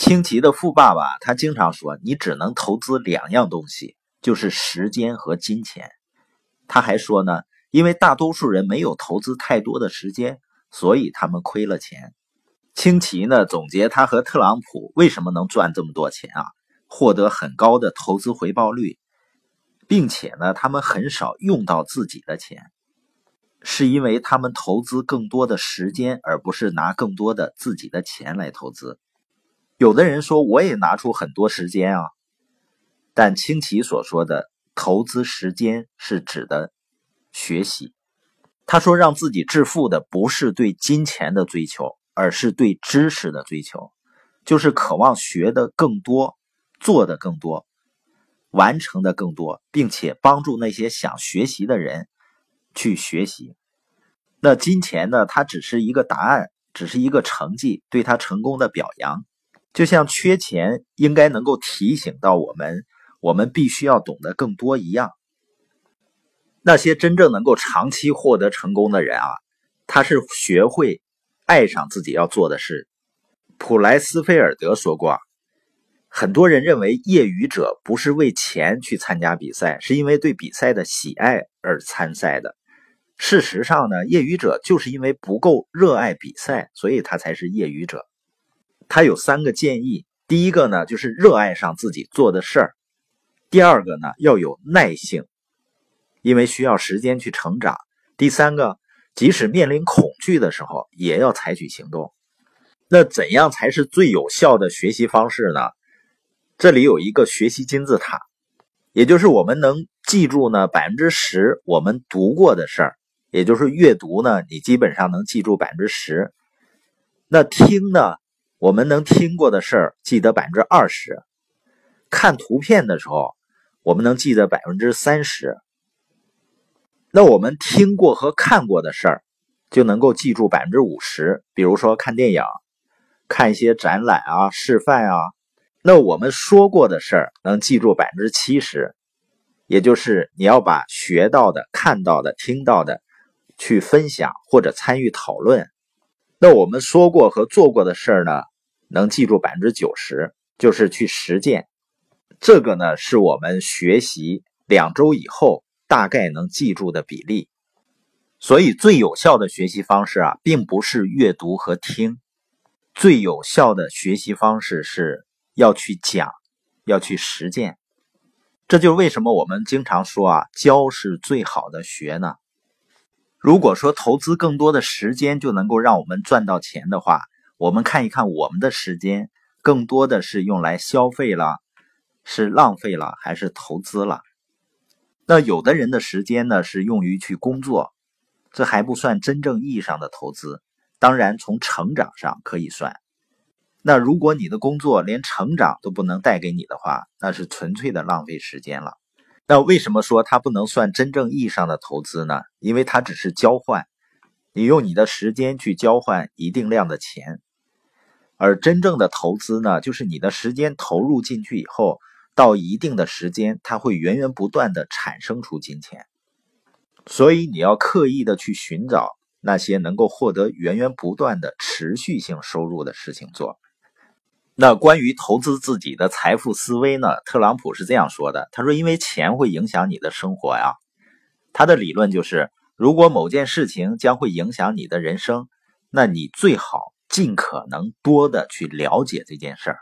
清奇的富爸爸他经常说：“你只能投资两样东西，就是时间和金钱。”他还说呢，因为大多数人没有投资太多的时间，所以他们亏了钱。清奇呢总结他和特朗普为什么能赚这么多钱啊，获得很高的投资回报率，并且呢他们很少用到自己的钱，是因为他们投资更多的时间，而不是拿更多的自己的钱来投资。有的人说我也拿出很多时间啊，但清奇所说的投资时间是指的学习。他说让自己致富的不是对金钱的追求，而是对知识的追求，就是渴望学的更多，做的更多，完成的更多，并且帮助那些想学习的人去学习。那金钱呢？它只是一个答案，只是一个成绩，对他成功的表扬。就像缺钱应该能够提醒到我们，我们必须要懂得更多一样。那些真正能够长期获得成功的人啊，他是学会爱上自己要做的事。普莱斯菲尔德说过，很多人认为业余者不是为钱去参加比赛，是因为对比赛的喜爱而参赛的。事实上呢，业余者就是因为不够热爱比赛，所以他才是业余者。他有三个建议：第一个呢，就是热爱上自己做的事儿；第二个呢，要有耐性，因为需要时间去成长；第三个，即使面临恐惧的时候，也要采取行动。那怎样才是最有效的学习方式呢？这里有一个学习金字塔，也就是我们能记住呢百分之十我们读过的事儿，也就是阅读呢，你基本上能记住百分之十。那听呢？我们能听过的事儿记得百分之二十，看图片的时候，我们能记得百分之三十。那我们听过和看过的事儿，就能够记住百分之五十。比如说看电影、看一些展览啊、示范啊。那我们说过的事儿能记住百分之七十，也就是你要把学到的、看到的、听到的去分享或者参与讨论。那我们说过和做过的事儿呢？能记住百分之九十，就是去实践。这个呢，是我们学习两周以后大概能记住的比例。所以，最有效的学习方式啊，并不是阅读和听，最有效的学习方式是要去讲，要去实践。这就是为什么我们经常说啊，教是最好的学呢。如果说投资更多的时间就能够让我们赚到钱的话，我们看一看，我们的时间更多的是用来消费了，是浪费了还是投资了？那有的人的时间呢是用于去工作，这还不算真正意义上的投资。当然，从成长上可以算。那如果你的工作连成长都不能带给你的话，那是纯粹的浪费时间了。那为什么说它不能算真正意义上的投资呢？因为它只是交换，你用你的时间去交换一定量的钱。而真正的投资呢，就是你的时间投入进去以后，到一定的时间，它会源源不断的产生出金钱。所以你要刻意的去寻找那些能够获得源源不断的持续性收入的事情做。那关于投资自己的财富思维呢？特朗普是这样说的：“他说，因为钱会影响你的生活呀。他的理论就是，如果某件事情将会影响你的人生，那你最好。”尽可能多的去了解这件事儿。